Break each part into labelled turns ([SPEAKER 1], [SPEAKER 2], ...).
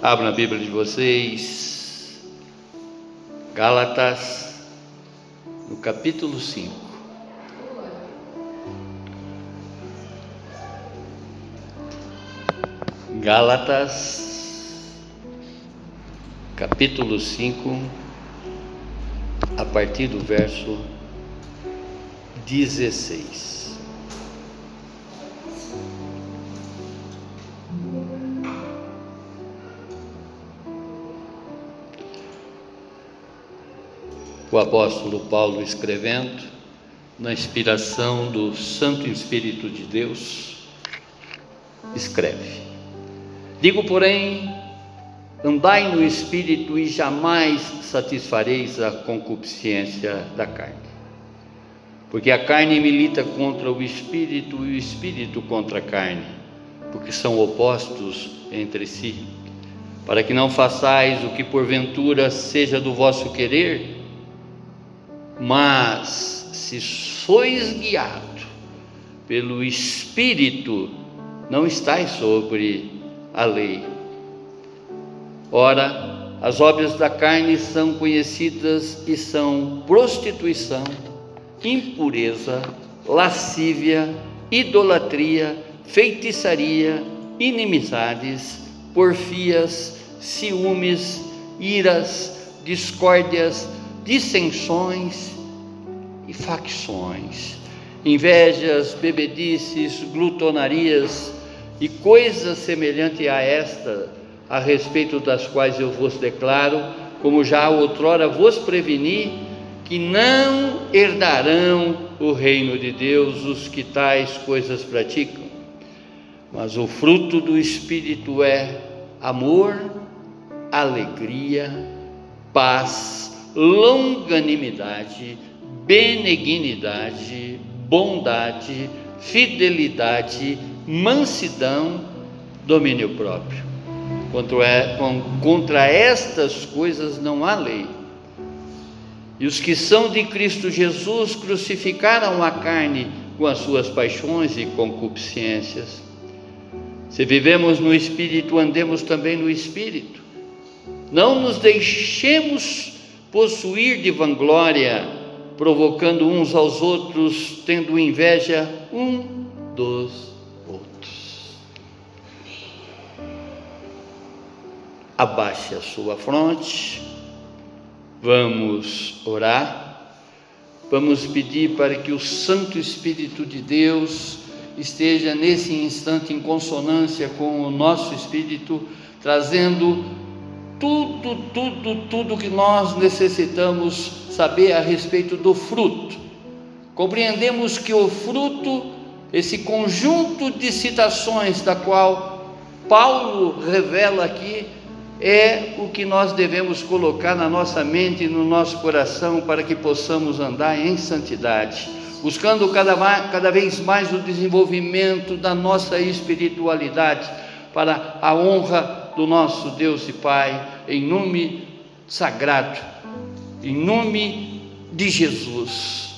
[SPEAKER 1] Abra a Bíblia de vocês, Gálatas, no capítulo 5. Gálatas, capítulo 5, a partir do verso 16. O apóstolo Paulo escrevendo, na inspiração do Santo Espírito de Deus, escreve: Digo, porém, andai no Espírito e jamais satisfareis a concupiscência da carne. Porque a carne milita contra o Espírito e o Espírito contra a carne, porque são opostos entre si, para que não façais o que porventura seja do vosso querer mas se sois guiado pelo Espírito, não estáis sobre a lei. Ora, as obras da carne são conhecidas e são prostituição, impureza, lascívia, idolatria, feitiçaria, inimizades, porfias, ciúmes, iras, discórdias, dissensões e facções, invejas, bebedices, glutonarias e coisas semelhantes a esta, a respeito das quais eu vos declaro, como já outrora vos preveni, que não herdarão o reino de Deus os que tais coisas praticam. Mas o fruto do Espírito é amor, alegria, paz, longanimidade, benignidade, bondade, fidelidade, mansidão, domínio próprio. Contra, contra estas coisas não há lei. E os que são de Cristo Jesus crucificaram a carne com as suas paixões e concupiscências. Se vivemos no Espírito, andemos também no Espírito. Não nos deixemos possuir de vanglória, provocando uns aos outros, tendo inveja um dos outros. Abaixe a sua fronte, vamos orar. Vamos pedir para que o Santo Espírito de Deus esteja nesse instante em consonância com o nosso espírito, trazendo tudo, tudo, tudo que nós necessitamos saber a respeito do fruto. Compreendemos que o fruto, esse conjunto de citações da qual Paulo revela aqui, é o que nós devemos colocar na nossa mente e no nosso coração para que possamos andar em santidade, buscando cada, cada vez mais o desenvolvimento da nossa espiritualidade para a honra do nosso Deus e Pai, em nome sagrado, em nome de Jesus.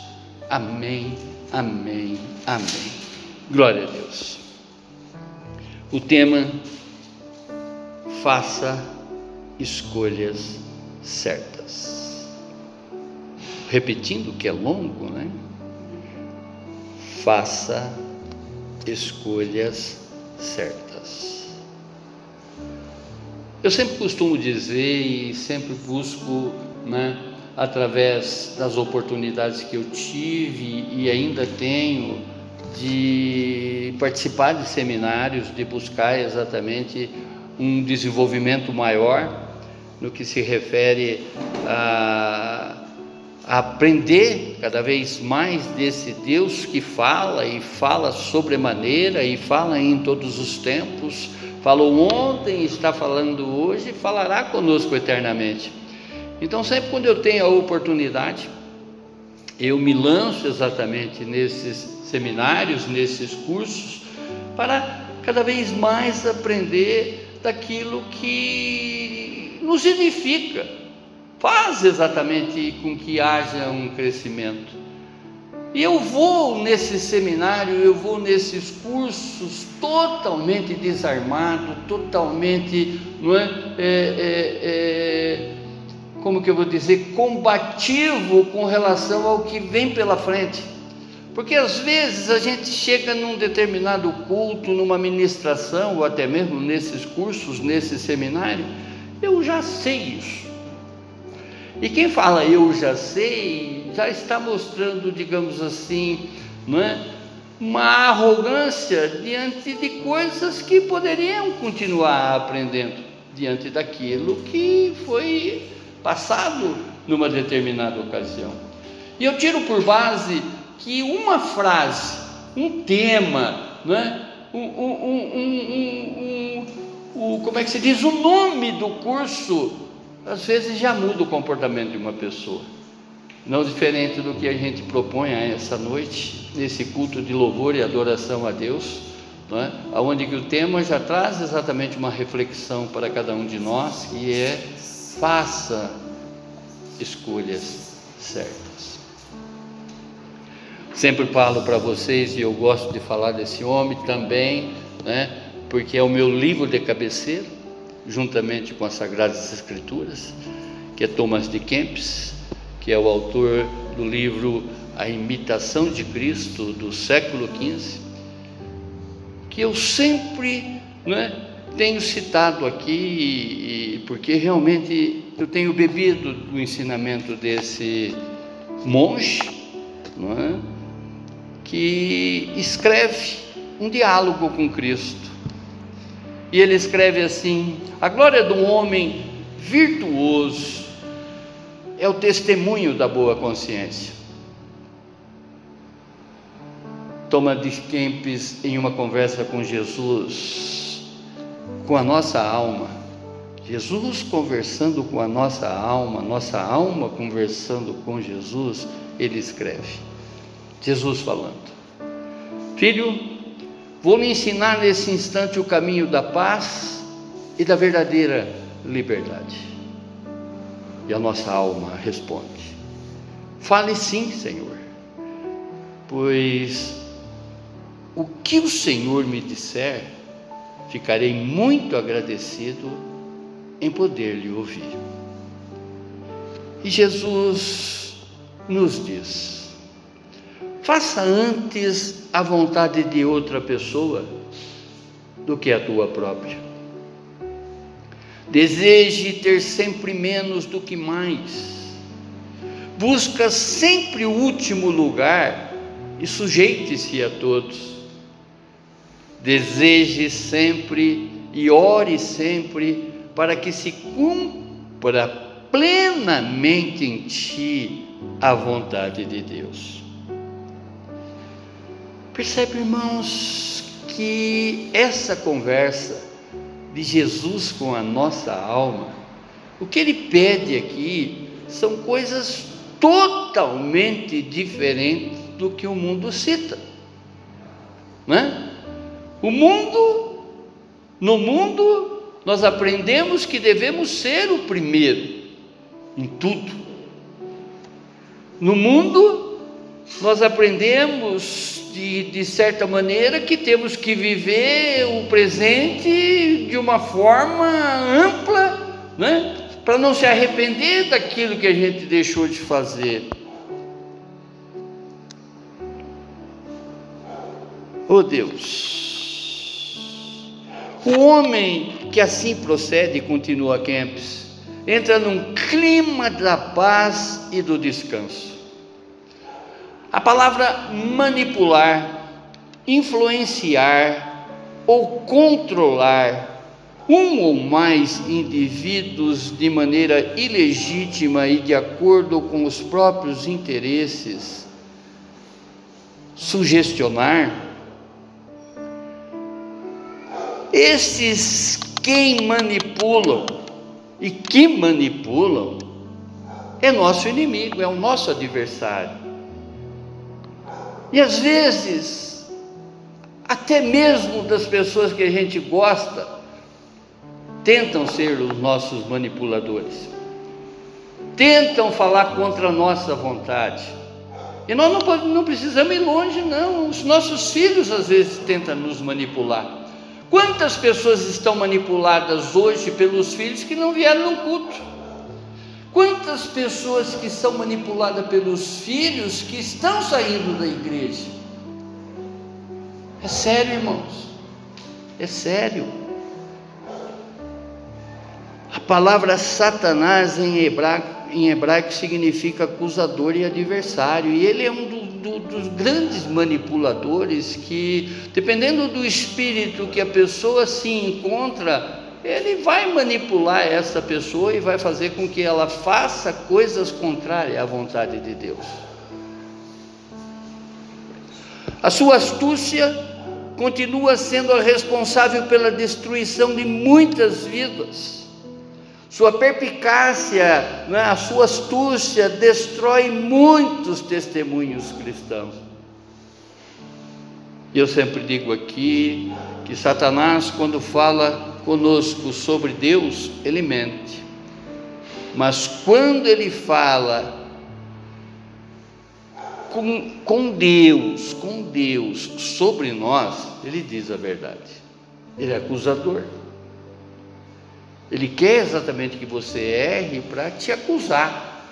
[SPEAKER 1] Amém, amém, amém. Glória a Deus. O tema: faça escolhas certas. Repetindo que é longo, né? Faça escolhas certas. Eu sempre costumo dizer e sempre busco, né, através das oportunidades que eu tive e ainda tenho, de participar de seminários, de buscar exatamente um desenvolvimento maior no que se refere a, a aprender cada vez mais desse Deus que fala e fala sobremaneira e fala em todos os tempos falou ontem, está falando hoje falará conosco eternamente. Então, sempre quando eu tenho a oportunidade, eu me lanço exatamente nesses seminários, nesses cursos, para cada vez mais aprender daquilo que nos edifica, faz exatamente com que haja um crescimento. E eu vou nesse seminário, eu vou nesses cursos totalmente desarmado, totalmente, não é, é, é, é como que eu vou dizer, combativo com relação ao que vem pela frente. Porque às vezes a gente chega num determinado culto, numa ministração, ou até mesmo nesses cursos, nesse seminário, eu já sei isso. E quem fala eu já sei, já está mostrando, digamos assim, não é? uma arrogância diante de coisas que poderiam continuar aprendendo, diante daquilo que foi passado numa determinada ocasião. E eu tiro por base que uma frase, um tema, não é? um, um, um, um, como é que se diz? O nome do curso, às vezes já muda o comportamento de uma pessoa. Não diferente do que a gente propõe essa noite, nesse culto de louvor e adoração a Deus, não é? onde que o tema já traz exatamente uma reflexão para cada um de nós, que é faça escolhas certas. Sempre falo para vocês, e eu gosto de falar desse homem também, né, porque é o meu livro de cabeceira, juntamente com as Sagradas Escrituras, que é Thomas de Kempis, que é o autor do livro A Imitação de Cristo do século XV, que eu sempre né, tenho citado aqui, porque realmente eu tenho bebido do ensinamento desse monge, é? que escreve um diálogo com Cristo. E ele escreve assim: a glória do homem virtuoso é o testemunho da boa consciência. Toma de Kempis em uma conversa com Jesus, com a nossa alma. Jesus conversando com a nossa alma, nossa alma conversando com Jesus, ele escreve. Jesus falando: Filho, vou lhe ensinar nesse instante o caminho da paz e da verdadeira liberdade. E a nossa alma responde: Fale sim, Senhor, pois o que o Senhor me disser, ficarei muito agradecido em poder lhe ouvir. E Jesus nos diz: Faça antes a vontade de outra pessoa do que a tua própria. Deseje ter sempre menos do que mais. Busca sempre o último lugar e sujeite-se a todos. Deseje sempre e ore sempre para que se cumpra plenamente em ti a vontade de Deus. Percebe, irmãos, que essa conversa de Jesus com a nossa alma, o que ele pede aqui são coisas totalmente diferentes do que o mundo cita. É? O mundo, no mundo, nós aprendemos que devemos ser o primeiro em tudo. No mundo, nós aprendemos de, de certa maneira, que temos que viver o presente de uma forma ampla, né? para não se arrepender daquilo que a gente deixou de fazer. Oh Deus! O homem que assim procede, continua Kempis, entra num clima da paz e do descanso. A palavra manipular, influenciar ou controlar um ou mais indivíduos de maneira ilegítima e de acordo com os próprios interesses, sugestionar, esses quem manipulam e que manipulam é nosso inimigo, é o nosso adversário. E às vezes, até mesmo das pessoas que a gente gosta, tentam ser os nossos manipuladores, tentam falar contra a nossa vontade, E nós não, não precisamos ir longe, não. Os nossos filhos às vezes tentam nos manipular. Quantas pessoas estão manipuladas hoje pelos filhos que não vieram no culto? Quantas pessoas que são manipuladas pelos filhos que estão saindo da igreja? É sério, irmãos. É sério. A palavra Satanás em hebraico em hebraico significa acusador e adversário, e ele é um do, do, dos grandes manipuladores que, dependendo do espírito que a pessoa se encontra, ele vai manipular essa pessoa e vai fazer com que ela faça coisas contrárias à vontade de Deus. A sua astúcia continua sendo a responsável pela destruição de muitas vidas. Sua perpicácia, né, a sua astúcia destrói muitos testemunhos cristãos. E eu sempre digo aqui que Satanás, quando fala conosco sobre Deus, ele mente. Mas quando ele fala com, com Deus, com Deus sobre nós, ele diz a verdade. Ele é acusador. Ele quer exatamente que você erre para te acusar.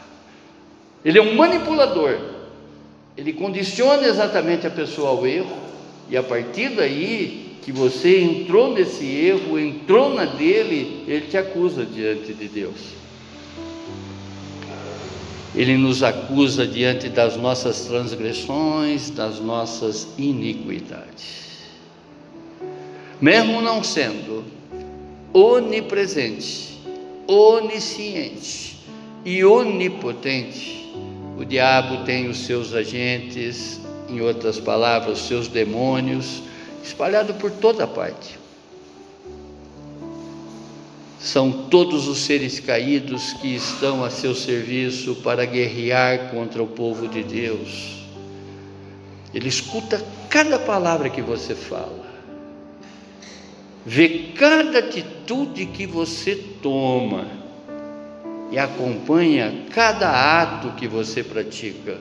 [SPEAKER 1] Ele é um manipulador. Ele condiciona exatamente a pessoa ao erro, e a partir daí que você entrou nesse erro, entrou na dele, ele te acusa diante de Deus. Ele nos acusa diante das nossas transgressões, das nossas iniquidades. Mesmo não sendo onipresente, onisciente e onipotente. O diabo tem os seus agentes, em outras palavras, os seus demônios, espalhados por toda parte. São todos os seres caídos que estão a seu serviço para guerrear contra o povo de Deus. Ele escuta cada palavra que você fala vê cada atitude que você toma e acompanha cada ato que você pratica,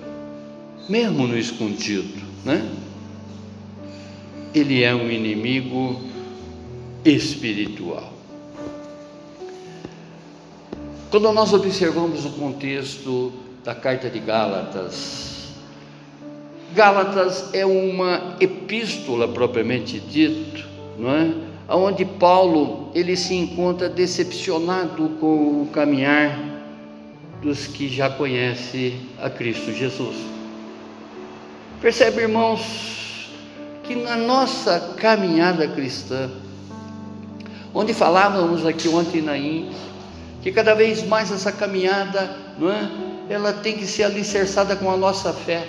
[SPEAKER 1] mesmo no escondido, né? Ele é um inimigo espiritual. Quando nós observamos o contexto da carta de Gálatas, Gálatas é uma epístola propriamente dito, não é? onde Paulo ele se encontra decepcionado com o caminhar dos que já conhecem a Cristo Jesus. Percebe, irmãos, que na nossa caminhada cristã, onde falávamos aqui ontem na IN, que cada vez mais essa caminhada, não é? Ela tem que ser alicerçada com a nossa fé.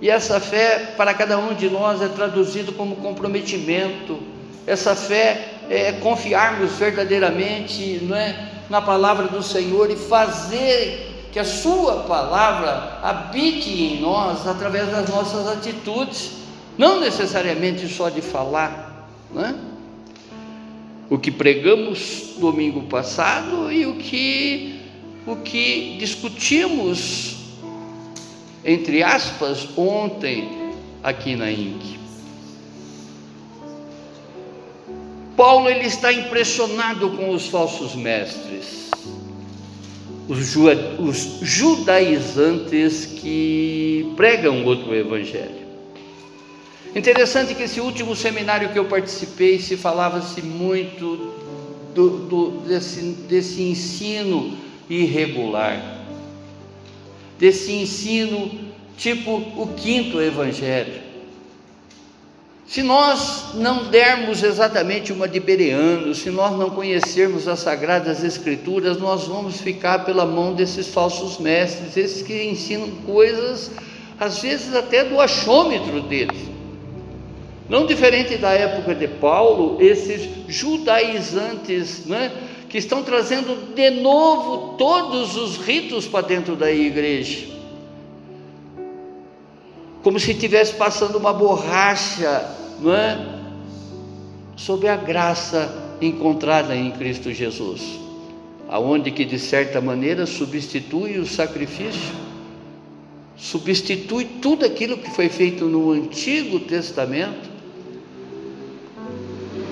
[SPEAKER 1] E essa fé para cada um de nós é traduzido como comprometimento, essa fé é confiarmos verdadeiramente não é, na palavra do Senhor e fazer que a Sua palavra habite em nós através das nossas atitudes, não necessariamente só de falar, não é? O que pregamos domingo passado e o que o que discutimos entre aspas ontem aqui na INC. Paulo ele está impressionado com os falsos mestres, os, os judaizantes que pregam outro evangelho. Interessante que esse último seminário que eu participei se falava-se muito do, do, desse, desse ensino irregular, desse ensino tipo o quinto evangelho. Se nós não dermos exatamente uma de Bereano, se nós não conhecermos as Sagradas Escrituras, nós vamos ficar pela mão desses falsos mestres, esses que ensinam coisas, às vezes até do achômetro deles. Não diferente da época de Paulo, esses judaizantes, né, que estão trazendo de novo todos os ritos para dentro da igreja como se estivesse passando uma borracha, não é? Sobre a graça encontrada em Cristo Jesus, aonde que de certa maneira substitui o sacrifício. substitui tudo aquilo que foi feito no Antigo Testamento,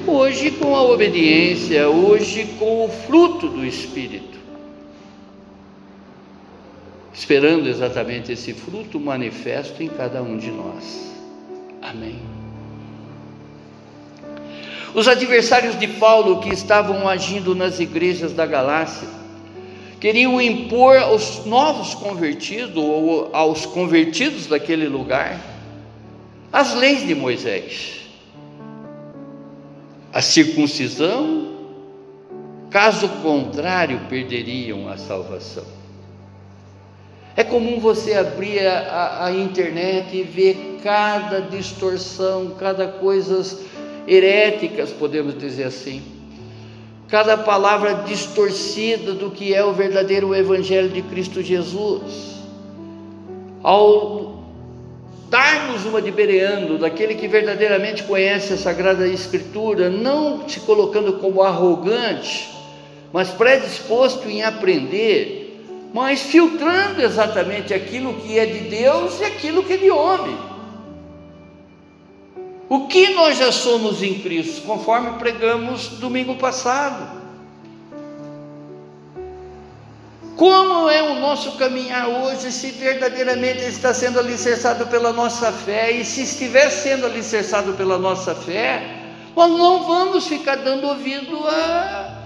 [SPEAKER 1] hoje com a obediência, hoje com o fruto do Espírito, esperando exatamente esse fruto manifesto em cada um de nós. Amém. Os adversários de Paulo que estavam agindo nas igrejas da Galácia queriam impor aos novos convertidos ou aos convertidos daquele lugar as leis de Moisés. A circuncisão, caso contrário, perderiam a salvação. É comum você abrir a, a, internet e ver cada distorção, cada coisas heréticas, podemos dizer assim cada palavra distorcida do que é o verdadeiro Evangelho de Cristo Jesus. Ao darmos uma de Bereano, daquele que verdadeiramente conhece a Sagrada Escritura, não se colocando como arrogante, mas predisposto em aprender, mas filtrando exatamente aquilo que é de Deus e aquilo que é de homem. O que nós já somos em Cristo, conforme pregamos domingo passado. Como é o nosso caminhar hoje, se verdadeiramente está sendo alicerçado pela nossa fé, e se estiver sendo alicerçado pela nossa fé, nós não vamos ficar dando ouvido a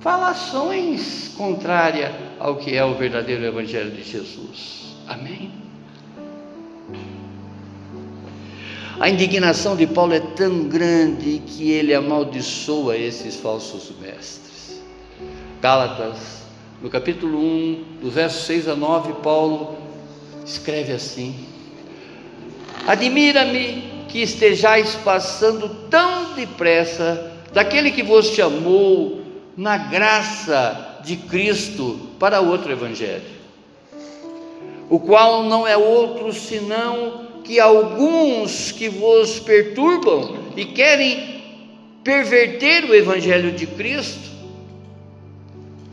[SPEAKER 1] falações contrárias ao que é o verdadeiro Evangelho de Jesus. Amém? A indignação de Paulo é tão grande que ele amaldiçoa esses falsos mestres. Gálatas, no capítulo 1, do verso 6 a 9, Paulo escreve assim: Admira-me que estejais passando tão depressa daquele que vos chamou na graça de Cristo para outro evangelho, o qual não é outro senão que alguns que vos perturbam e querem perverter o Evangelho de Cristo,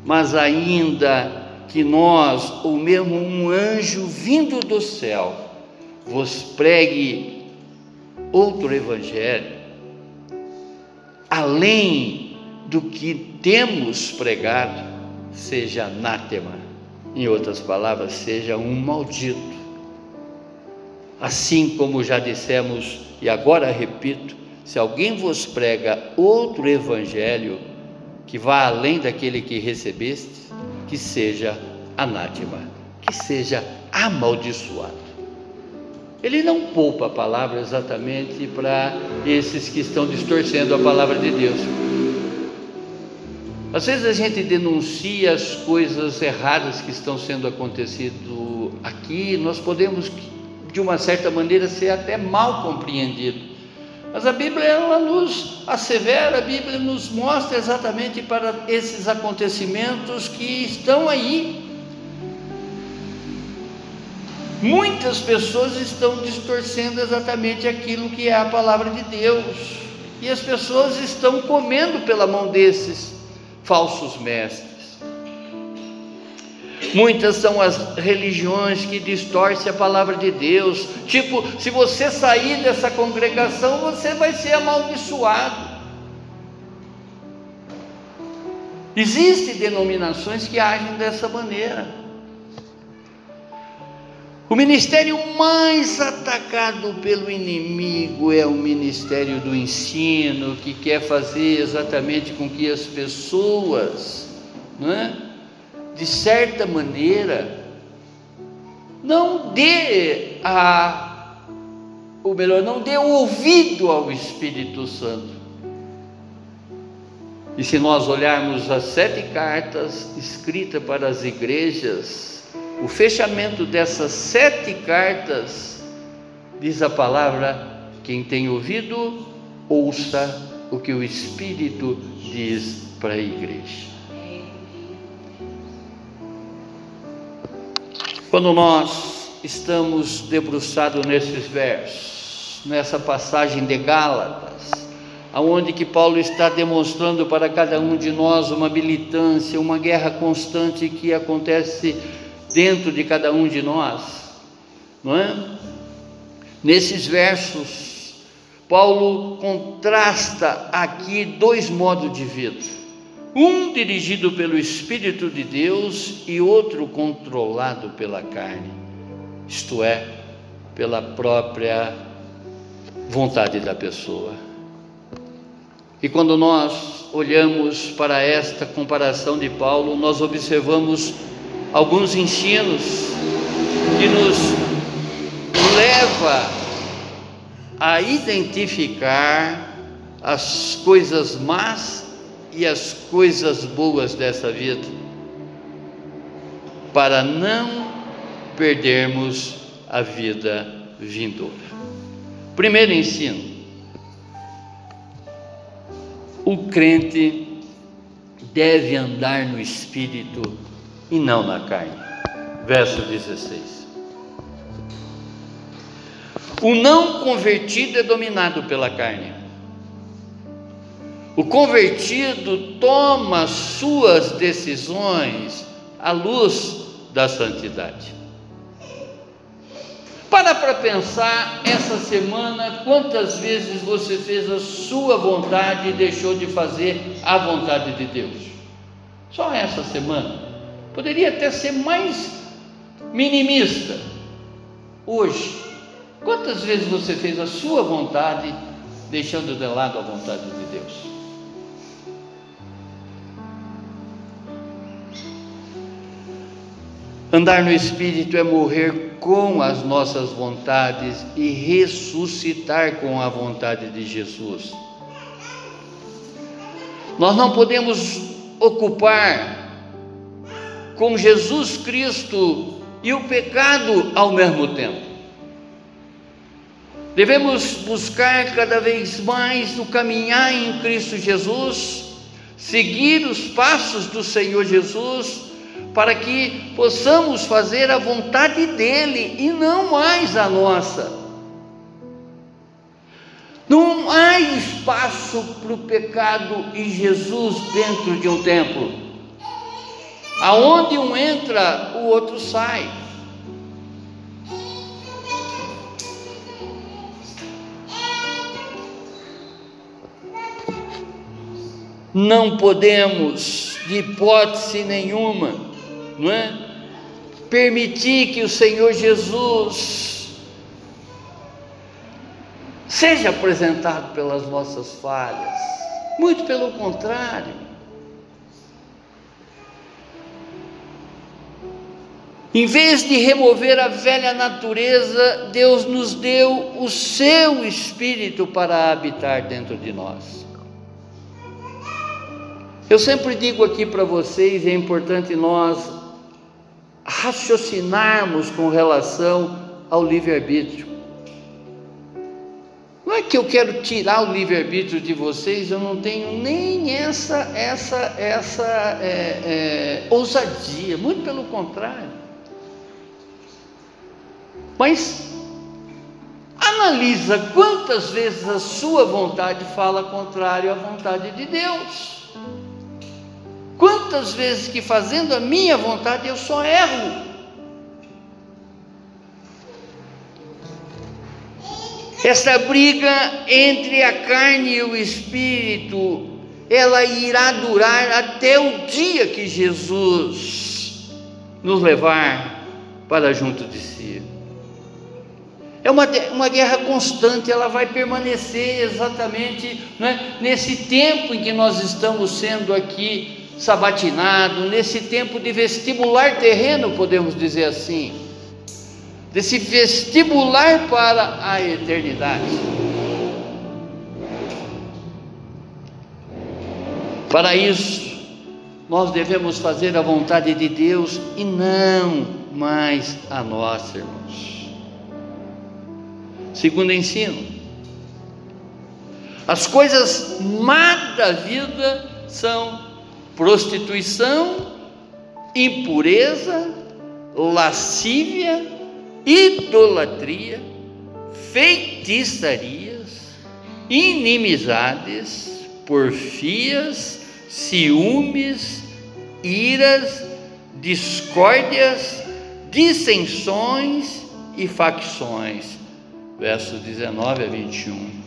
[SPEAKER 1] mas ainda que nós, ou mesmo um anjo vindo do céu, vos pregue outro Evangelho, além do que temos pregado, seja anátema, em outras palavras, seja um maldito. Assim como já dissemos e agora repito, se alguém vos prega outro evangelho que vá além daquele que recebeste, que seja anátema, que seja amaldiçoado. Ele não poupa a palavra exatamente para esses que estão distorcendo a palavra de Deus. Às vezes a gente denuncia as coisas erradas que estão sendo acontecido aqui, nós podemos de uma certa maneira, ser até mal compreendido. Mas a Bíblia ela nos assevera, a Bíblia nos mostra exatamente para esses acontecimentos que estão aí. Muitas pessoas estão distorcendo exatamente aquilo que é a palavra de Deus, e as pessoas estão comendo pela mão desses falsos mestres. Muitas são as religiões que distorcem a palavra de Deus. Tipo, se você sair dessa congregação, você vai ser amaldiçoado. Existem denominações que agem dessa maneira. O ministério mais atacado pelo inimigo é o ministério do ensino, que quer fazer exatamente com que as pessoas, não é? De certa maneira, não dê a, ou melhor, não dê ouvido ao Espírito Santo. E se nós olharmos as sete cartas escritas para as igrejas, o fechamento dessas sete cartas diz a palavra: quem tem ouvido, ouça o que o Espírito diz para a igreja. Quando nós estamos debruçados nesses versos, nessa passagem de Gálatas, aonde que Paulo está demonstrando para cada um de nós uma militância, uma guerra constante que acontece dentro de cada um de nós. não é? Nesses versos, Paulo contrasta aqui dois modos de vida. Um dirigido pelo Espírito de Deus e outro controlado pela carne, isto é, pela própria vontade da pessoa. E quando nós olhamos para esta comparação de Paulo, nós observamos alguns ensinos que nos leva a identificar as coisas más e as coisas boas dessa vida, para não perdermos a vida vindoura. Primeiro ensino: o crente deve andar no espírito e não na carne. Verso 16. O não convertido é dominado pela carne. O convertido toma suas decisões à luz da santidade. Para para pensar essa semana quantas vezes você fez a sua vontade e deixou de fazer a vontade de Deus. Só essa semana. Poderia até ser mais minimista. Hoje, quantas vezes você fez a sua vontade deixando de lado a vontade de Deus? Andar no Espírito é morrer com as nossas vontades e ressuscitar com a vontade de Jesus. Nós não podemos ocupar com Jesus Cristo e o pecado ao mesmo tempo. Devemos buscar cada vez mais no caminhar em Cristo Jesus, seguir os passos do Senhor Jesus para que possamos fazer a vontade dele e não mais a nossa. Não há espaço para o pecado e Jesus dentro de um templo. Aonde um entra, o outro sai. Não podemos, de hipótese nenhuma, não é? Permitir que o Senhor Jesus seja apresentado pelas nossas falhas, muito pelo contrário. Em vez de remover a velha natureza, Deus nos deu o seu espírito para habitar dentro de nós. Eu sempre digo aqui para vocês, é importante nós raciocinarmos com relação ao livre-arbítrio. Não é que eu quero tirar o livre-arbítrio de vocês, eu não tenho nem essa, essa, essa é, é, ousadia, muito pelo contrário. Mas analisa quantas vezes a sua vontade fala contrário à vontade de Deus. Quantas vezes que fazendo a minha vontade eu só erro? Essa briga entre a carne e o espírito, ela irá durar até o dia que Jesus nos levar para junto de si. É uma, uma guerra constante, ela vai permanecer exatamente né, nesse tempo em que nós estamos sendo aqui sabatinado, nesse tempo de vestibular terreno, podemos dizer assim, desse vestibular para a eternidade. Para isso, nós devemos fazer a vontade de Deus e não mais a nossa, irmãos. Segundo ensino, as coisas má da vida são prostituição, impureza, lascívia, idolatria, feitiçarias, inimizades, porfias, ciúmes, iras, discórdias, dissensões, e facções. Versos 19 a 21.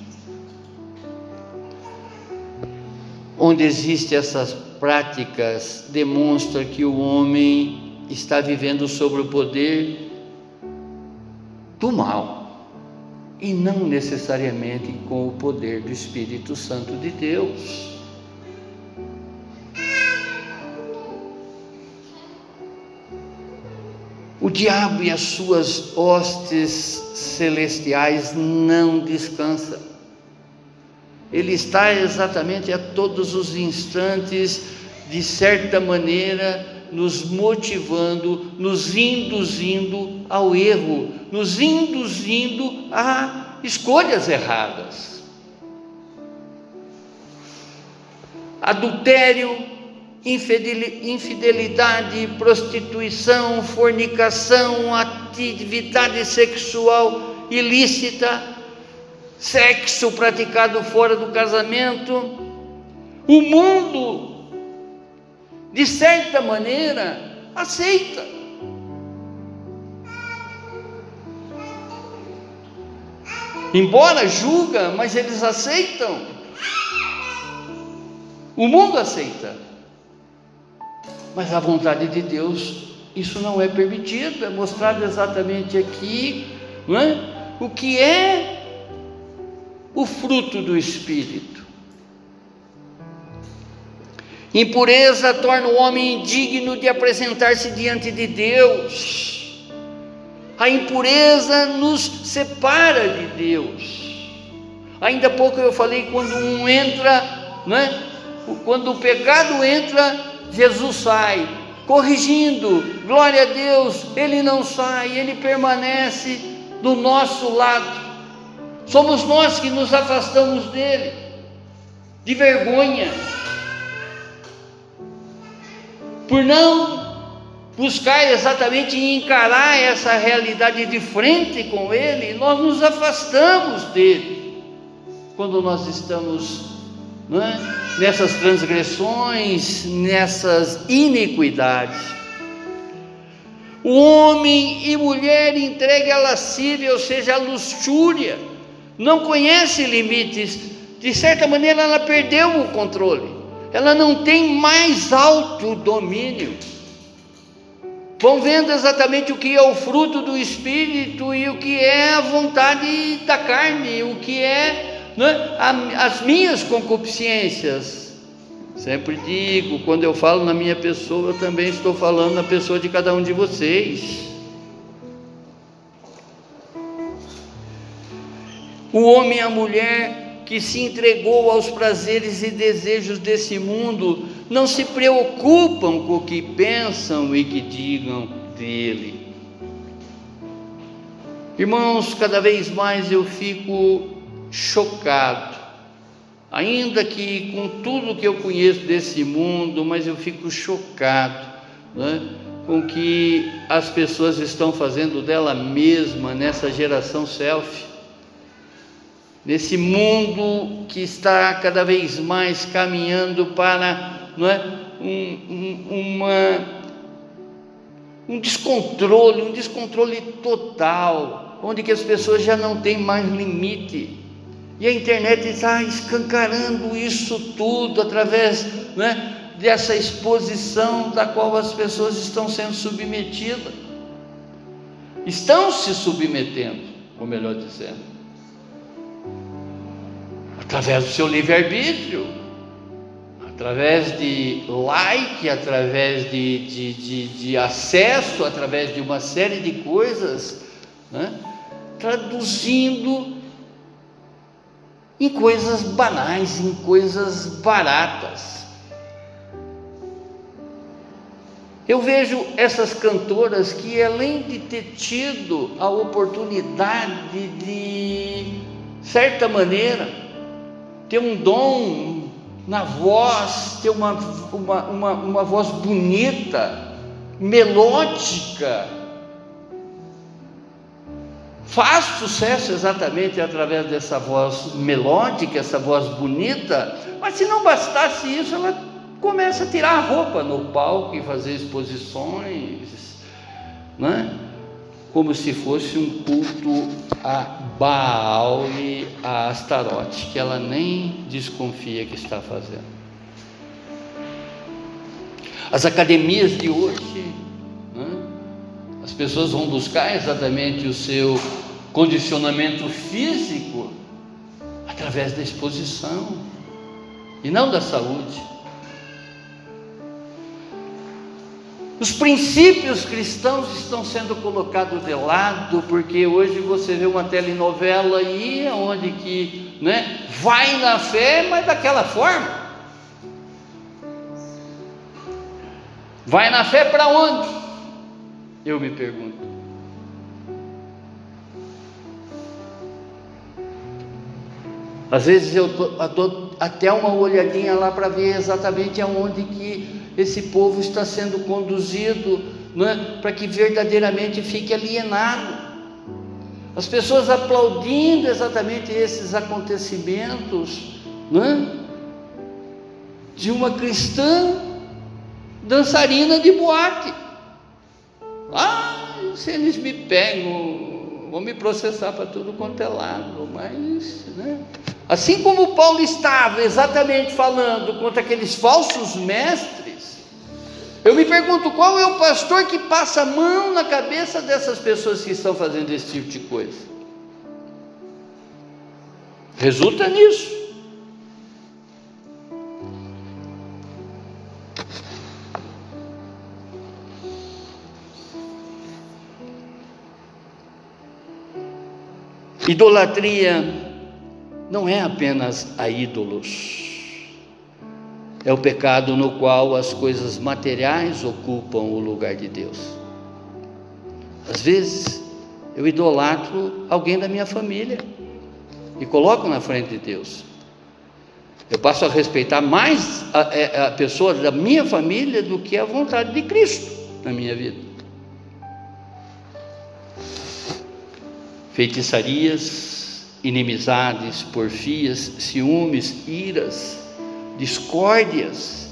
[SPEAKER 1] Onde existem essas práticas, demonstra que o homem está vivendo sobre o poder do mal e não necessariamente com o poder do Espírito Santo de Deus. O diabo e as suas hostes celestiais não descansam. Ele está exatamente a todos os instantes, de certa maneira, nos motivando, nos induzindo ao erro, nos induzindo a escolhas erradas. Adultério, infidelidade, prostituição, fornicação, atividade sexual ilícita, sexo praticado fora do casamento. O mundo, de certa maneira, aceita. Embora julga, mas eles aceitam. O mundo aceita. Mas a vontade de Deus, isso não é permitido, é mostrado exatamente aqui, não é? O que é o fruto do Espírito. Impureza torna o homem indigno de apresentar-se diante de Deus. A impureza nos separa de Deus. Ainda há pouco eu falei quando um entra, né? Quando o pecado entra, Jesus sai, corrigindo, glória a Deus, ele não sai, ele permanece do nosso lado. Somos nós que nos afastamos dele, de vergonha, por não buscar exatamente encarar essa realidade de frente com ele, nós nos afastamos dele quando nós estamos é? nessas transgressões, nessas iniquidades. O homem e mulher entregue à lascívia, ou seja, à luxúria, não conhece limites, de certa maneira ela perdeu o controle, ela não tem mais autodomínio. Vão vendo exatamente o que é o fruto do espírito e o que é a vontade da carne, o que é né? as minhas concupiscências. Sempre digo, quando eu falo na minha pessoa, eu também estou falando na pessoa de cada um de vocês. O homem e a mulher que se entregou aos prazeres e desejos desse mundo não se preocupam com o que pensam e que digam dele. Irmãos, cada vez mais eu fico chocado, ainda que com tudo que eu conheço desse mundo, mas eu fico chocado né, com o que as pessoas estão fazendo dela mesma nessa geração selfie. Nesse mundo que está cada vez mais caminhando para não é, um, um, uma, um descontrole, um descontrole total, onde que as pessoas já não têm mais limite e a internet está escancarando isso tudo através né, dessa exposição da qual as pessoas estão sendo submetidas. Estão se submetendo, ou melhor dizendo, através do seu livre-arbítrio, através de like, através de, de, de, de, acesso, através de uma série de coisas, né, traduzindo em coisas banais, em coisas baratas. Eu vejo essas cantoras que, além de ter tido a oportunidade de, certa maneira, ter um dom na voz, ter uma, uma, uma, uma voz bonita, melódica, faz sucesso exatamente através dessa voz melódica, essa voz bonita, mas se não bastasse isso, ela começa a tirar a roupa no palco e fazer exposições, né? como se fosse um culto a Baal e a Astarote, que ela nem desconfia que está fazendo. As academias de hoje, né? as pessoas vão buscar exatamente o seu condicionamento físico através da exposição e não da saúde. Os princípios cristãos estão sendo colocados de lado, porque hoje você vê uma telenovela aí, onde que né, vai na fé, mas daquela forma. Vai na fé para onde? Eu me pergunto. Às vezes eu dou até uma olhadinha lá para ver exatamente aonde que esse povo está sendo conduzido é? para que verdadeiramente fique alienado. As pessoas aplaudindo exatamente esses acontecimentos é? de uma cristã dançarina de boate. Ah, se eles me pegam, vão me processar para tudo quanto é lado, mas, né? Assim como Paulo estava exatamente falando contra aqueles falsos mestres, eu me pergunto qual é o pastor que passa a mão na cabeça dessas pessoas que estão fazendo esse tipo de coisa. Resulta nisso. Idolatria não é apenas a ídolos é o pecado no qual as coisas materiais ocupam o lugar de Deus. Às vezes, eu idolatro alguém da minha família e coloco na frente de Deus. Eu passo a respeitar mais a, é, a pessoa da minha família do que a vontade de Cristo na minha vida. Feitiçarias, inimizades, porfias, ciúmes, iras, discórdias,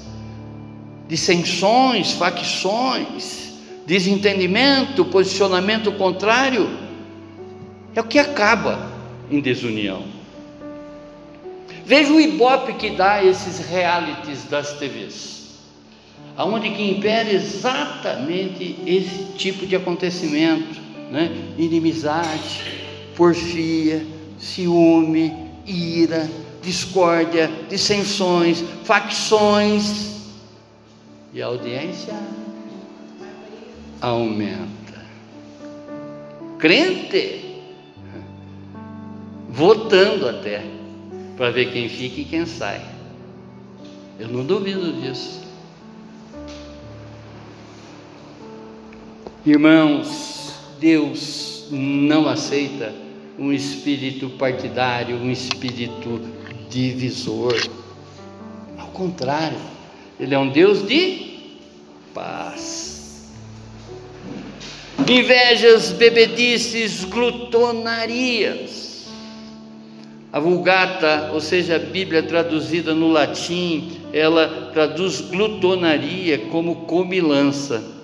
[SPEAKER 1] dissensões, facções, desentendimento, posicionamento contrário, é o que acaba em desunião. Veja o ibope que dá esses realities das TVs, aonde que impera exatamente esse tipo de acontecimento, né? inimizade, porfia, ciúme, ira, discórdia, dissensões, facções, e a audiência aumenta. Crente, votando até, para ver quem fica e quem sai. Eu não duvido disso. Irmãos, Deus não aceita um espírito partidário, um espírito divisor. Ao contrário, Ele é um Deus de paz. Invejas, bebedices, glutonarias. A Vulgata, ou seja, a Bíblia traduzida no latim, ela traduz glutonaria como comilança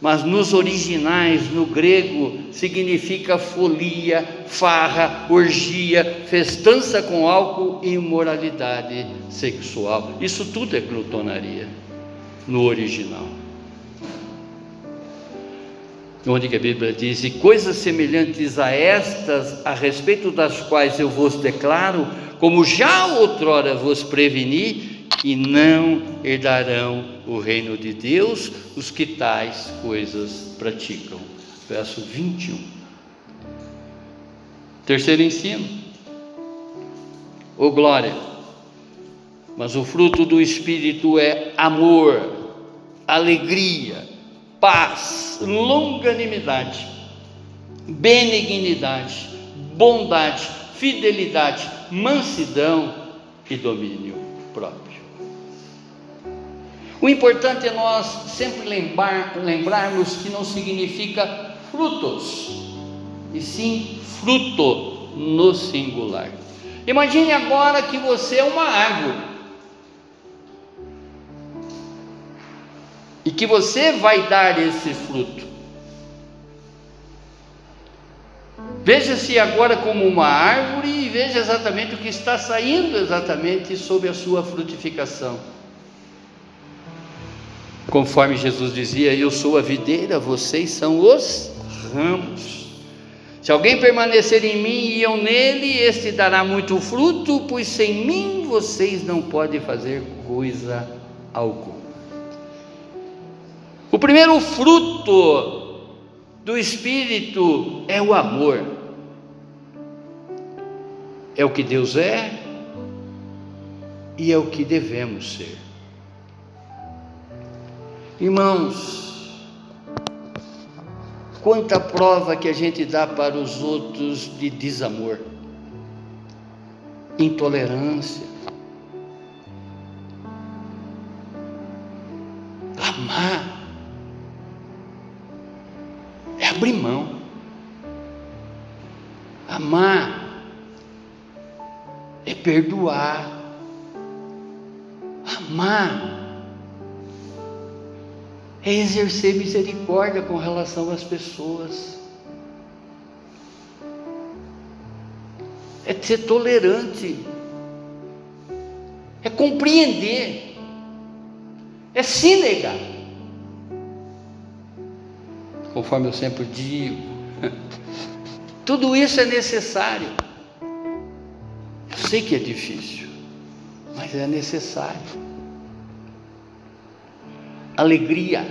[SPEAKER 1] mas nos originais, no grego, significa folia, farra, orgia, festança com álcool e imoralidade sexual. Isso tudo é glutonaria no original. Onde que a Bíblia diz: E coisas semelhantes a estas, a respeito das quais eu vos declaro, como já outrora vos preveni, e não herdarão o reino de Deus os que tais coisas praticam. Verso 21. Terceiro ensino. Ô oh, glória. Mas o fruto do Espírito é amor, alegria, paz, longanimidade, benignidade, bondade, fidelidade, mansidão e domínio próprio. O importante é nós sempre lembrar, lembrarmos que não significa frutos, e sim fruto no singular. Imagine agora que você é uma árvore. E que você vai dar esse fruto. Veja-se agora como uma árvore e veja exatamente o que está saindo exatamente sobre a sua frutificação. Conforme Jesus dizia: Eu sou a videira, vocês são os ramos. Se alguém permanecer em mim e eu nele, este dará muito fruto, pois sem mim vocês não podem fazer coisa alguma. O primeiro fruto do Espírito é o amor. É o que Deus é e é o que devemos ser. Irmãos, quanta prova que a gente dá para os outros de desamor, intolerância, amar, é abrir mão, amar é perdoar, amar é exercer misericórdia com relação às pessoas, é ser tolerante, é compreender, é se negar. Conforme eu sempre digo, tudo isso é necessário. Eu sei que é difícil, mas é necessário alegria,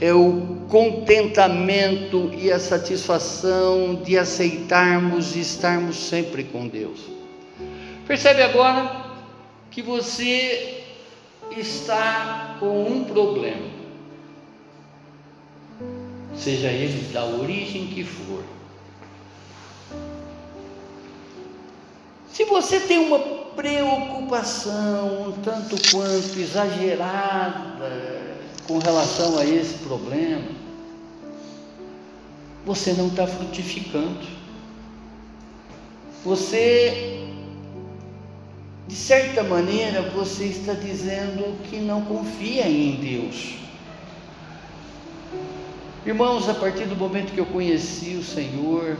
[SPEAKER 1] é o contentamento e a satisfação de aceitarmos e estarmos sempre com Deus. Percebe agora que você está com um problema, seja ele da origem que for. Se você tem uma preocupação um tanto quanto exagerada com relação a esse problema, você não está frutificando. Você, de certa maneira, você está dizendo que não confia em Deus. Irmãos, a partir do momento que eu conheci o Senhor,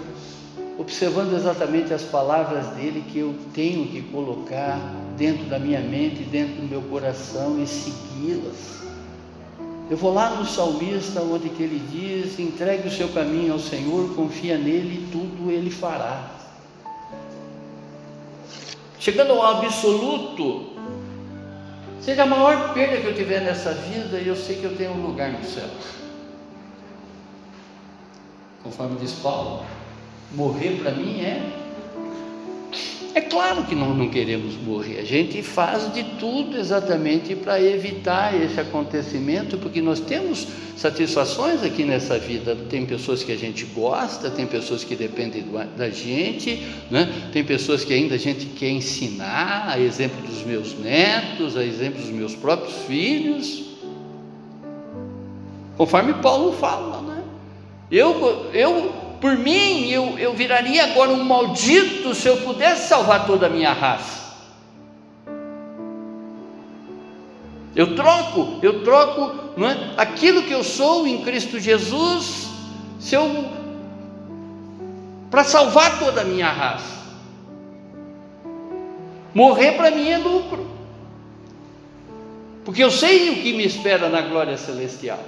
[SPEAKER 1] observando exatamente as palavras dele que eu tenho que colocar dentro da minha mente, dentro do meu coração e segui-las. Eu vou lá no salmista onde que ele diz: entregue o seu caminho ao Senhor, confia nele e tudo ele fará. Chegando ao absoluto, seja a maior perda que eu tiver nessa vida, eu sei que eu tenho um lugar no céu. Conforme diz Paulo, Morrer para mim é. É claro que nós não queremos morrer, a gente faz de tudo exatamente para evitar esse acontecimento, porque nós temos satisfações aqui nessa vida. Tem pessoas que a gente gosta, tem pessoas que dependem da gente, né? tem pessoas que ainda a gente quer ensinar, a exemplo dos meus netos, a exemplo dos meus próprios filhos. Conforme Paulo fala, né? Eu, eu por mim, eu, eu viraria agora um maldito se eu pudesse salvar toda a minha raça. Eu troco, eu troco não é? aquilo que eu sou em Cristo Jesus, se eu para salvar toda a minha raça. Morrer para mim é lucro, porque eu sei o que me espera na glória celestial.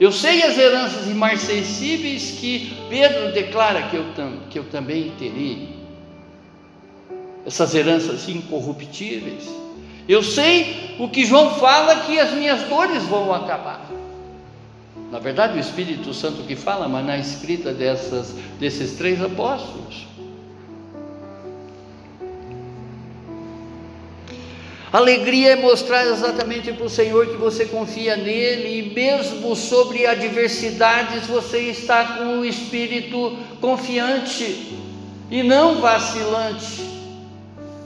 [SPEAKER 1] Eu sei as heranças imarcessíveis que Pedro declara que eu, que eu também terei. Essas heranças incorruptíveis. Eu sei o que João fala que as minhas dores vão acabar. Na verdade, o Espírito Santo que fala, mas na escrita dessas, desses três apóstolos. Alegria é mostrar exatamente para o Senhor que você confia nele e mesmo sobre adversidades você está com o espírito confiante e não vacilante.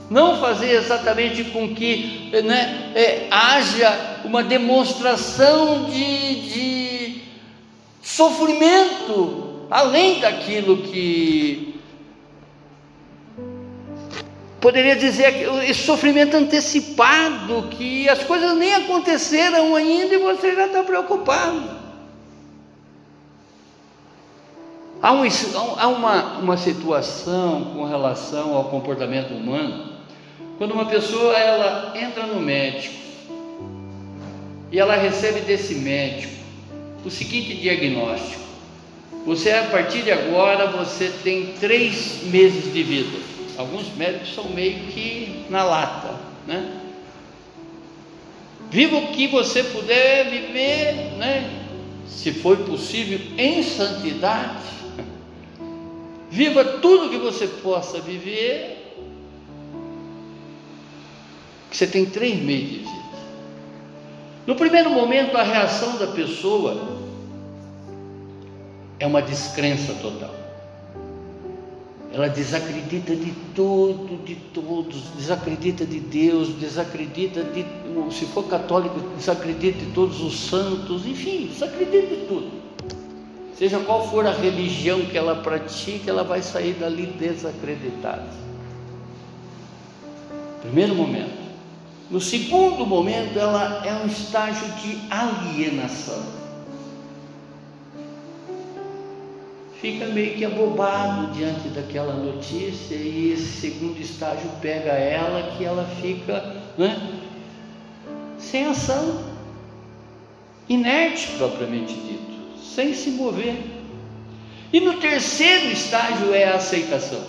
[SPEAKER 1] Não fazer exatamente com que né, é, haja uma demonstração de, de sofrimento além daquilo que poderia dizer esse sofrimento antecipado, que as coisas nem aconteceram ainda e você já está preocupado. Há, um, há uma, uma situação com relação ao comportamento humano, quando uma pessoa ela entra no médico e ela recebe desse médico o seguinte diagnóstico: você a partir de agora você tem três meses de vida. Alguns médicos são meio que na lata, né? Viva o que você puder viver, né? Se for possível, em santidade. Viva tudo que você possa viver. Você tem três meses de vida. No primeiro momento, a reação da pessoa é uma descrença total. Ela desacredita de tudo, de todos, desacredita de Deus, desacredita de, se for católico, desacredita de todos os santos, enfim, desacredita de tudo. Seja qual for a religião que ela pratica, ela vai sair dali desacreditada. Primeiro momento. No segundo momento, ela é um estágio de alienação. Fica meio que abobado diante daquela notícia e esse segundo estágio pega ela que ela fica né, sem ação, inerte propriamente dito, sem se mover. E no terceiro estágio é a aceitação.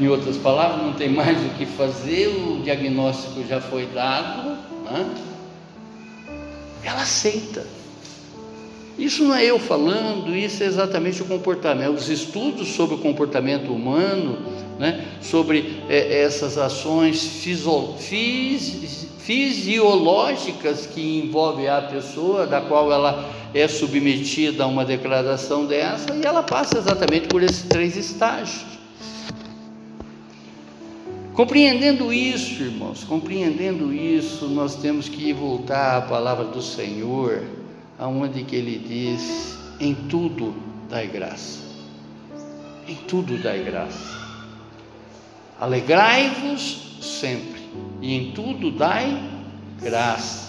[SPEAKER 1] Em outras palavras, não tem mais o que fazer, o diagnóstico já foi dado, né? ela aceita. Isso não é eu falando, isso é exatamente o comportamento, os estudos sobre o comportamento humano, né, sobre é, essas ações fisi, fisiológicas que envolvem a pessoa, da qual ela é submetida a uma declaração dessa, e ela passa exatamente por esses três estágios. Compreendendo isso, irmãos, compreendendo isso, nós temos que voltar à palavra do Senhor aonde que ele diz: em tudo dai graça. Em tudo dai graça. Alegrai-vos sempre, e em tudo dai graça.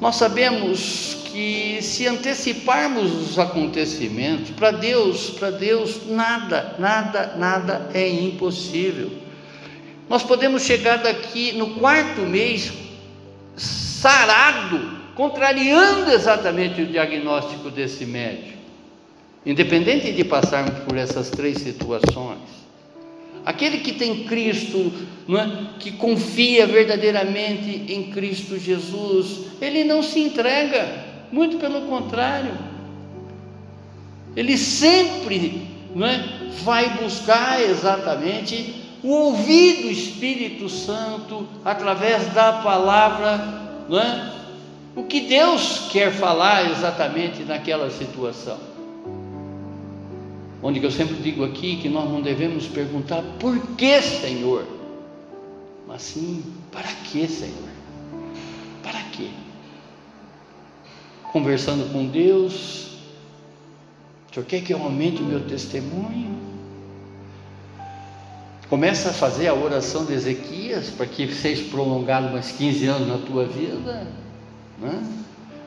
[SPEAKER 1] Nós sabemos que se anteciparmos os acontecimentos, para Deus, para Deus nada, nada, nada é impossível. Nós podemos chegar daqui no quarto mês sarado contrariando exatamente o diagnóstico desse médico. Independente de passarmos por essas três situações, aquele que tem Cristo, é? que confia verdadeiramente em Cristo Jesus, ele não se entrega, muito pelo contrário, ele sempre é? vai buscar exatamente o ouvir do Espírito Santo através da palavra, não é? O que Deus quer falar exatamente naquela situação. Onde eu sempre digo aqui que nós não devemos perguntar por que, Senhor, mas sim para que, Senhor? Para quê? Conversando com Deus, o Senhor quer que eu aumente o meu testemunho? Começa a fazer a oração de Ezequias para que seja prolongado mais 15 anos na tua vida. Né?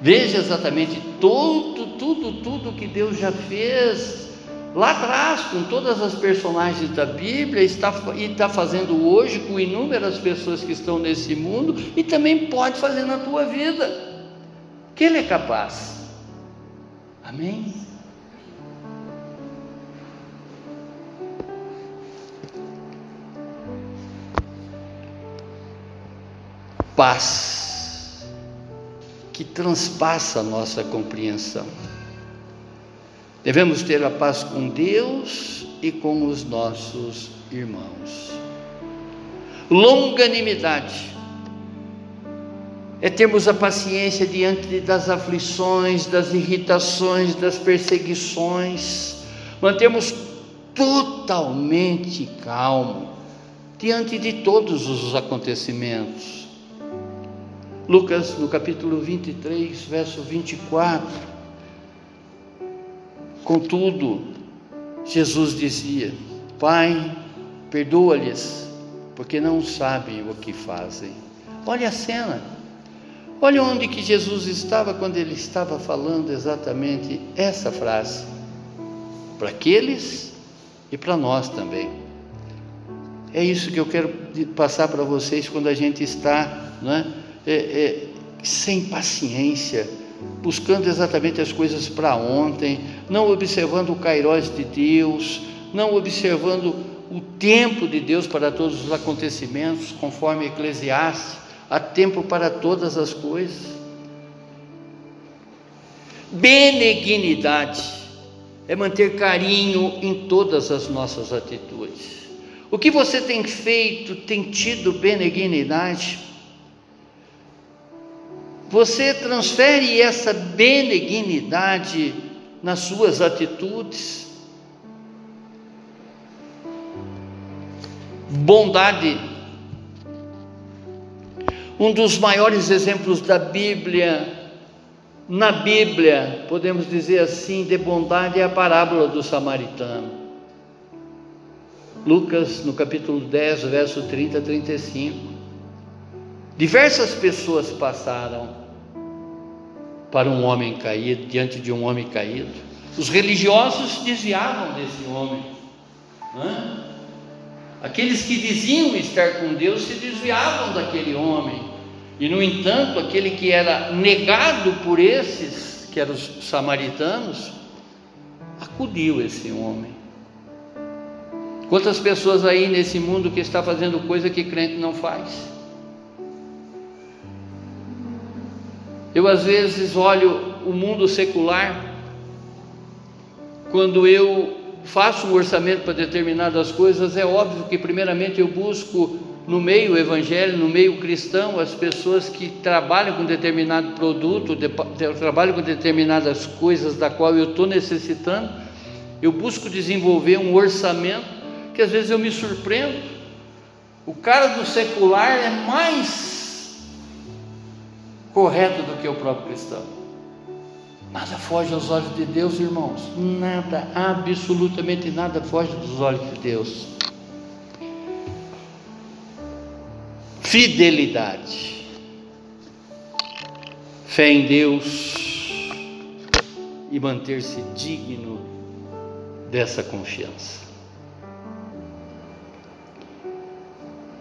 [SPEAKER 1] Veja exatamente tudo, tudo, tudo que Deus já fez lá atrás com todas as personagens da Bíblia está, e está fazendo hoje com inúmeras pessoas que estão nesse mundo e também pode fazer na tua vida. Que Ele é capaz. Amém? Paz que transpassa a nossa compreensão. Devemos ter a paz com Deus e com os nossos irmãos. Longanimidade é termos a paciência diante das aflições, das irritações, das perseguições, mantermos totalmente calmo diante de todos os acontecimentos Lucas, no capítulo 23, verso 24. Contudo, Jesus dizia: Pai, perdoa-lhes, porque não sabem o que fazem. Olha a cena. Olha onde que Jesus estava quando ele estava falando exatamente essa frase. Para aqueles e para nós também. É isso que eu quero passar para vocês quando a gente está né, é, é, sem paciência, buscando exatamente as coisas para ontem, não observando o kairós de Deus, não observando o tempo de Deus para todos os acontecimentos, conforme Eclesiastes, há tempo para todas as coisas. Benignidade é manter carinho em todas as nossas atitudes. O que você tem feito, tem tido benignidade? Você transfere essa benignidade nas suas atitudes? bondade. Um dos maiores exemplos da Bíblia, na Bíblia, podemos dizer assim, de bondade é a parábola do samaritano. Lucas, no capítulo 10, verso 30 a 35. Diversas pessoas passaram para um homem caído, diante de um homem caído. Os religiosos desviavam desse homem. Né? Aqueles que diziam estar com Deus se desviavam daquele homem. E, no entanto, aquele que era negado por esses, que eram os samaritanos, acudiu esse homem. Quantas pessoas aí nesse mundo que está fazendo coisa que crente não faz? Eu às vezes olho o mundo secular, quando eu faço um orçamento para determinadas coisas, é óbvio que, primeiramente, eu busco no meio evangélico, no meio cristão, as pessoas que trabalham com determinado produto, de, trabalham com determinadas coisas da qual eu estou necessitando, eu busco desenvolver um orçamento que às vezes eu me surpreendo. O cara do secular é mais correto do que o próprio cristão. Nada foge aos olhos de Deus, irmãos. Nada, absolutamente nada foge dos olhos de Deus. Fidelidade. Fé em Deus e manter-se digno dessa confiança.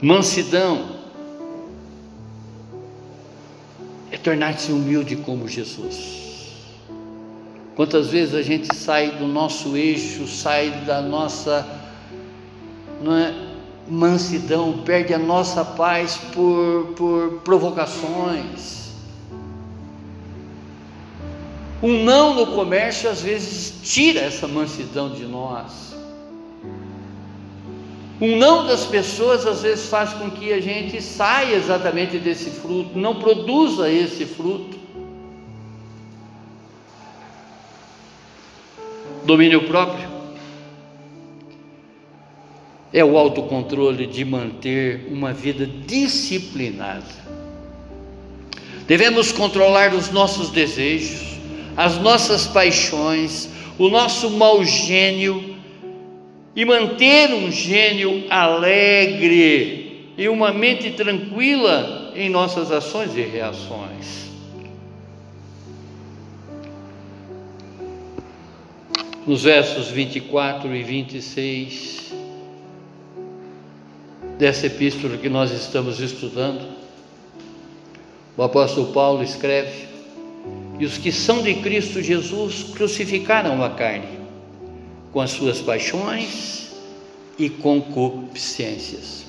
[SPEAKER 1] Mansidão tornar-se humilde como Jesus. Quantas vezes a gente sai do nosso eixo, sai da nossa é, mansidão, perde a nossa paz por, por provocações. Um não no comércio às vezes tira essa mansidão de nós. Um não das pessoas às vezes faz com que a gente saia exatamente desse fruto, não produza esse fruto. Domínio próprio é o autocontrole de manter uma vida disciplinada. Devemos controlar os nossos desejos, as nossas paixões, o nosso mau gênio e manter um gênio alegre e uma mente tranquila em nossas ações e reações. nos versos 24 e 26 dessa epístola que nós estamos estudando, o apóstolo Paulo escreve: E os que são de Cristo Jesus crucificaram a carne, com as suas paixões e concupiscências.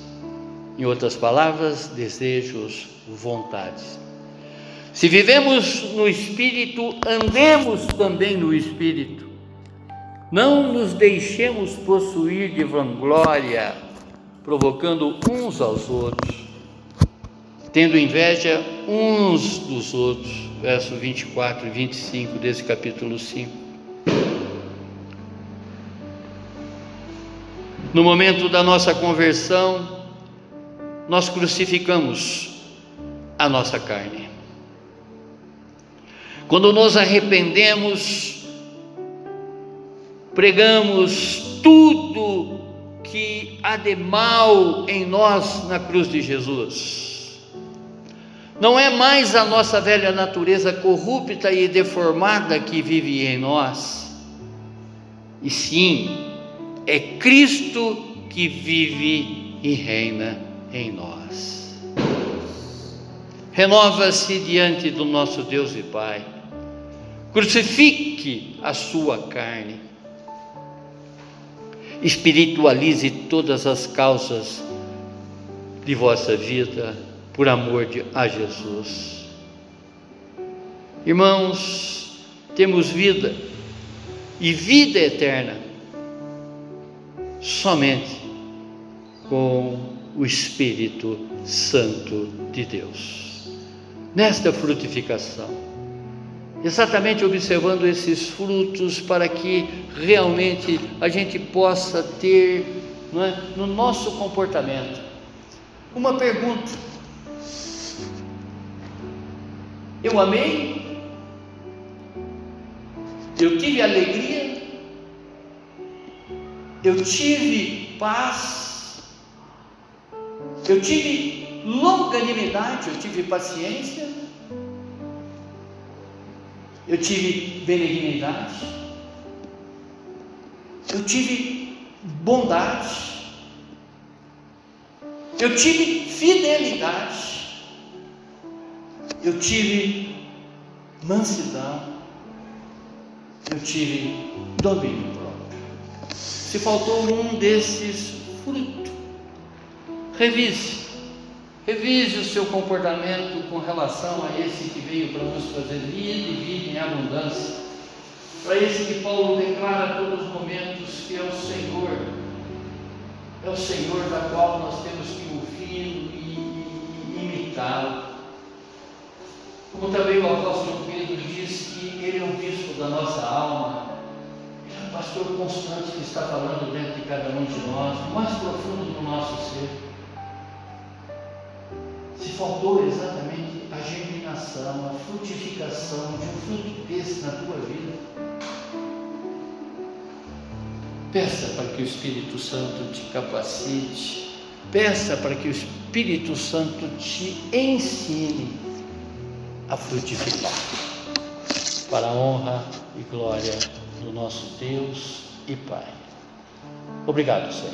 [SPEAKER 1] Em outras palavras, desejos, vontades. Se vivemos no Espírito, andemos também no Espírito. Não nos deixemos possuir de vanglória, provocando uns aos outros, tendo inveja uns dos outros. Verso 24 e 25 desse capítulo 5. No momento da nossa conversão, nós crucificamos a nossa carne. Quando nos arrependemos, pregamos tudo que há de mal em nós na cruz de Jesus. Não é mais a nossa velha natureza corrupta e deformada que vive em nós, e sim, é Cristo que vive e reina em nós. Renova-se diante do nosso Deus e Pai, crucifique a sua carne, espiritualize todas as causas de vossa vida por amor de, a Jesus. Irmãos, temos vida e vida eterna somente com o Espírito Santo de Deus. Nesta frutificação, exatamente observando esses frutos para que realmente a gente possa ter é, no nosso comportamento uma pergunta: Eu amei? Eu tive alegria? Eu tive paz? Eu tive longanimidade? Eu tive paciência? Eu tive benignidade? Eu tive bondade? Eu tive fidelidade? eu tive mansidão, eu tive domínio. Se faltou um desses frutos, revise. Revise o seu comportamento com relação a esse que veio para nos fazer vida e vida em abundância. Para esse que Paulo declara a todos os momentos que é o Senhor, é o Senhor da qual nós temos que ouvir e imitá-lo. Como também o apóstolo Pedro diz que ele é o bispo da nossa alma, pastor constante que está falando dentro de cada um de nós, mais profundo do nosso ser. Se faltou exatamente a germinação, a frutificação de um fruto desse na tua vida, peça para que o Espírito Santo te capacite, peça para que o Espírito Santo te ensine a frutificar, para a honra e glória do nosso Deus e Pai. Obrigado, Senhor.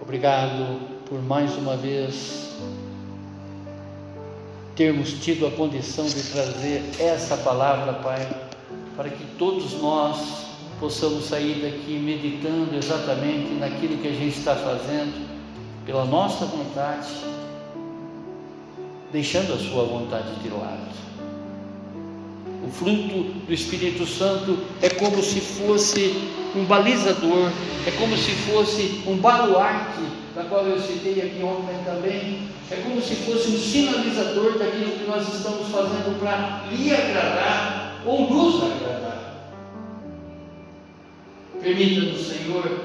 [SPEAKER 1] Obrigado por mais uma vez termos tido a condição de trazer essa palavra, Pai, para que todos nós possamos sair daqui meditando exatamente naquilo que a gente está fazendo, pela nossa vontade deixando a sua vontade de lado. O fruto do Espírito Santo é como se fosse um balizador, é como se fosse um baluarte, da qual eu citei aqui ontem também, é como se fosse um sinalizador daquilo que nós estamos fazendo para lhe agradar ou nos agradar. Permita-nos, Senhor,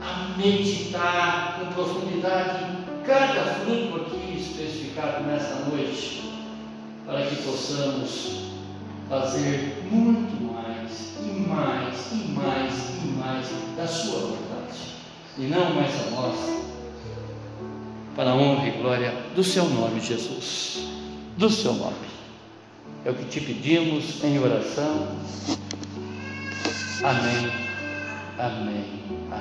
[SPEAKER 1] a meditar com profundidade cada fruto aqui especificado nesta noite, para que possamos fazer muito mais, e mais, e mais, e mais da Sua vontade, e não mais a nossa, para a honra e glória do Seu nome, Jesus, do Seu nome. É o que te pedimos em oração. Amém, amém, amém.